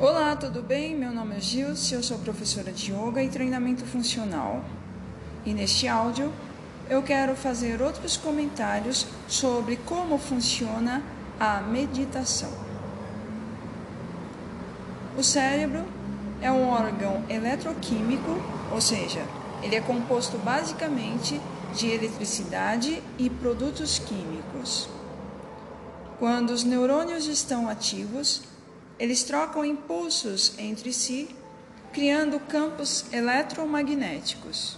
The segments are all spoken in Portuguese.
Olá, tudo bem? Meu nome é Gilce, eu sou professora de Yoga e treinamento funcional. E neste áudio eu quero fazer outros comentários sobre como funciona a meditação. O cérebro é um órgão eletroquímico, ou seja, ele é composto basicamente de eletricidade e produtos químicos. Quando os neurônios estão ativos, eles trocam impulsos entre si, criando campos eletromagnéticos.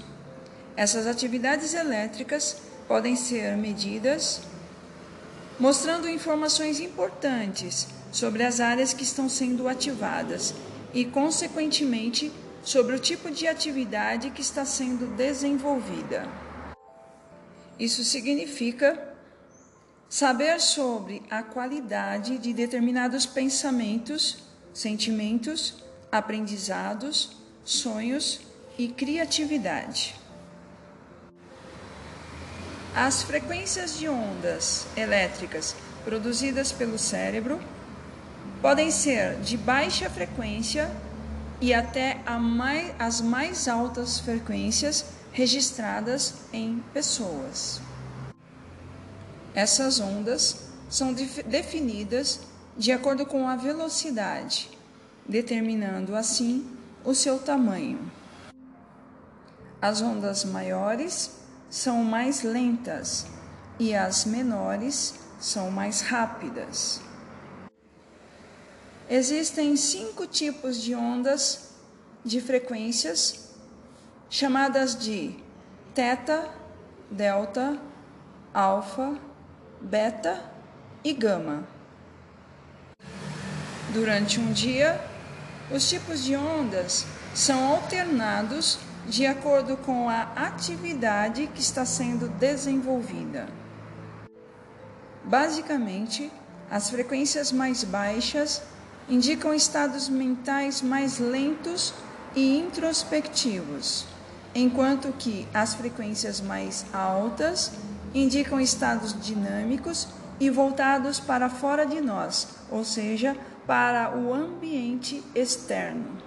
Essas atividades elétricas podem ser medidas, mostrando informações importantes sobre as áreas que estão sendo ativadas e, consequentemente, sobre o tipo de atividade que está sendo desenvolvida. Isso significa Saber sobre a qualidade de determinados pensamentos, sentimentos, aprendizados, sonhos e criatividade. As frequências de ondas elétricas produzidas pelo cérebro podem ser de baixa frequência e até mais, as mais altas frequências registradas em pessoas. Essas ondas são definidas de acordo com a velocidade, determinando assim o seu tamanho. As ondas maiores são mais lentas e as menores são mais rápidas. Existem cinco tipos de ondas de frequências chamadas de teta, delta, alfa, beta e gama. Durante um dia, os tipos de ondas são alternados de acordo com a atividade que está sendo desenvolvida. Basicamente, as frequências mais baixas indicam estados mentais mais lentos e introspectivos, enquanto que as frequências mais altas indicam estados dinâmicos e voltados para fora de nós, ou seja, para o ambiente externo.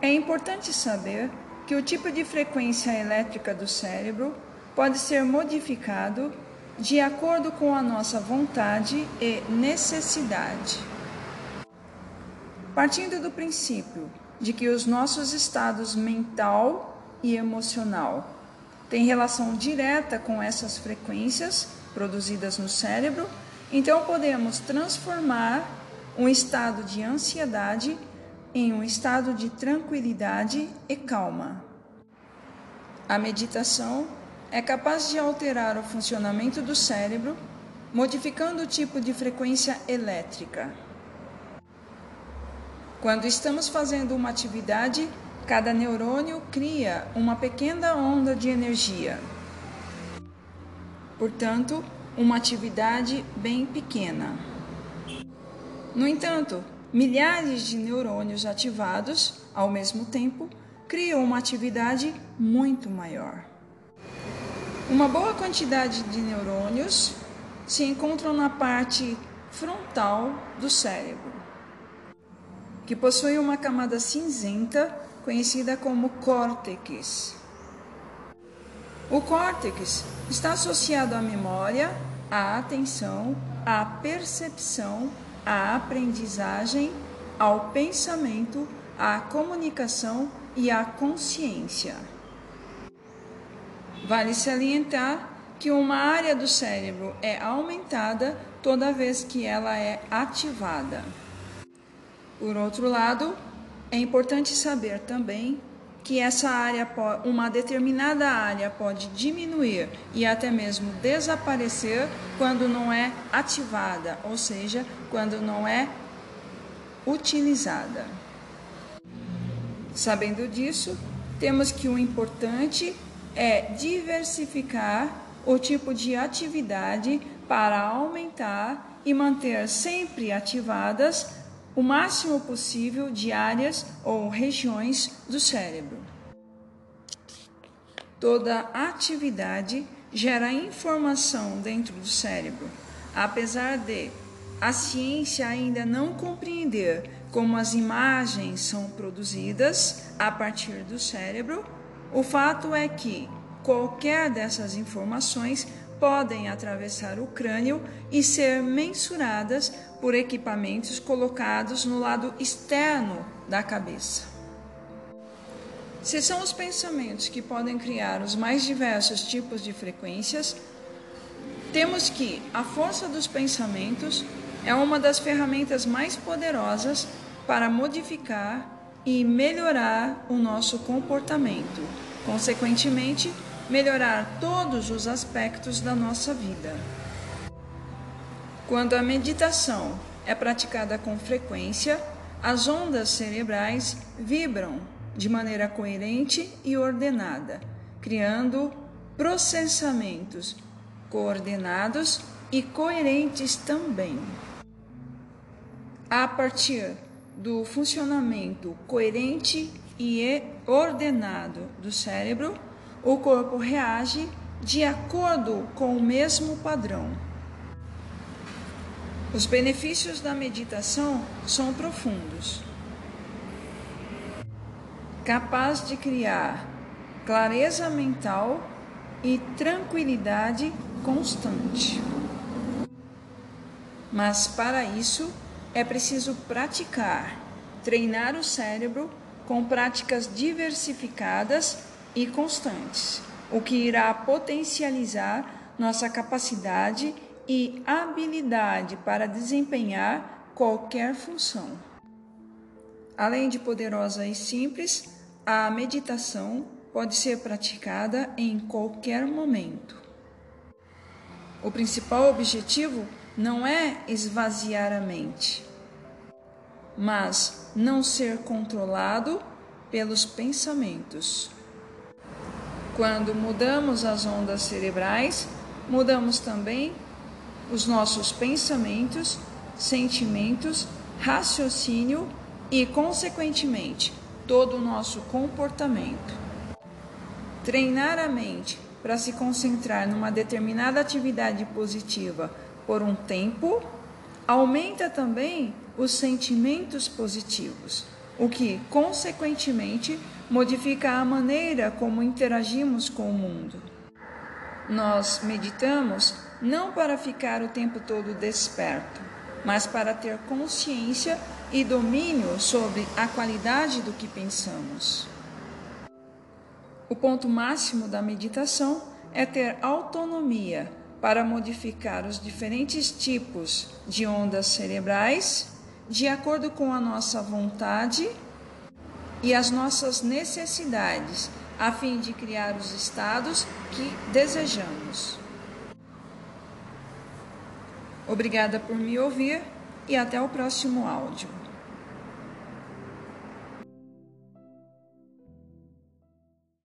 É importante saber que o tipo de frequência elétrica do cérebro pode ser modificado de acordo com a nossa vontade e necessidade. Partindo do princípio de que os nossos estados mental e emocional tem relação direta com essas frequências produzidas no cérebro, então podemos transformar um estado de ansiedade em um estado de tranquilidade e calma. A meditação é capaz de alterar o funcionamento do cérebro, modificando o tipo de frequência elétrica. Quando estamos fazendo uma atividade, Cada neurônio cria uma pequena onda de energia. Portanto, uma atividade bem pequena. No entanto, milhares de neurônios ativados ao mesmo tempo criam uma atividade muito maior. Uma boa quantidade de neurônios se encontram na parte frontal do cérebro, que possui uma camada cinzenta conhecida como córtex. O córtex está associado à memória, à atenção, à percepção, à aprendizagem, ao pensamento, à comunicação e à consciência. Vale salientar que uma área do cérebro é aumentada toda vez que ela é ativada. Por outro lado, é importante saber também que essa área, uma determinada área pode diminuir e até mesmo desaparecer quando não é ativada, ou seja, quando não é utilizada. Sabendo disso, temos que o importante é diversificar o tipo de atividade para aumentar e manter sempre ativadas o máximo possível de áreas ou regiões do cérebro. Toda atividade gera informação dentro do cérebro, apesar de a ciência ainda não compreender como as imagens são produzidas a partir do cérebro, o fato é que qualquer dessas informações podem atravessar o crânio e ser mensuradas por equipamentos colocados no lado externo da cabeça. Se são os pensamentos que podem criar os mais diversos tipos de frequências, temos que a força dos pensamentos é uma das ferramentas mais poderosas para modificar e melhorar o nosso comportamento, consequentemente, melhorar todos os aspectos da nossa vida. Quando a meditação é praticada com frequência, as ondas cerebrais vibram de maneira coerente e ordenada, criando processamentos coordenados e coerentes também. A partir do funcionamento coerente e ordenado do cérebro, o corpo reage de acordo com o mesmo padrão. Os benefícios da meditação são profundos. Capaz de criar clareza mental e tranquilidade constante. Mas para isso é preciso praticar, treinar o cérebro com práticas diversificadas e constantes, o que irá potencializar nossa capacidade e habilidade para desempenhar qualquer função. Além de poderosa e simples, a meditação pode ser praticada em qualquer momento. O principal objetivo não é esvaziar a mente, mas não ser controlado pelos pensamentos. Quando mudamos as ondas cerebrais, mudamos também os nossos pensamentos, sentimentos, raciocínio e, consequentemente, todo o nosso comportamento. Treinar a mente para se concentrar numa determinada atividade positiva por um tempo aumenta também os sentimentos positivos, o que, consequentemente, modifica a maneira como interagimos com o mundo. Nós meditamos não para ficar o tempo todo desperto, mas para ter consciência e domínio sobre a qualidade do que pensamos. O ponto máximo da meditação é ter autonomia para modificar os diferentes tipos de ondas cerebrais de acordo com a nossa vontade e as nossas necessidades, a fim de criar os estados que desejamos. Obrigada por me ouvir e até o próximo áudio.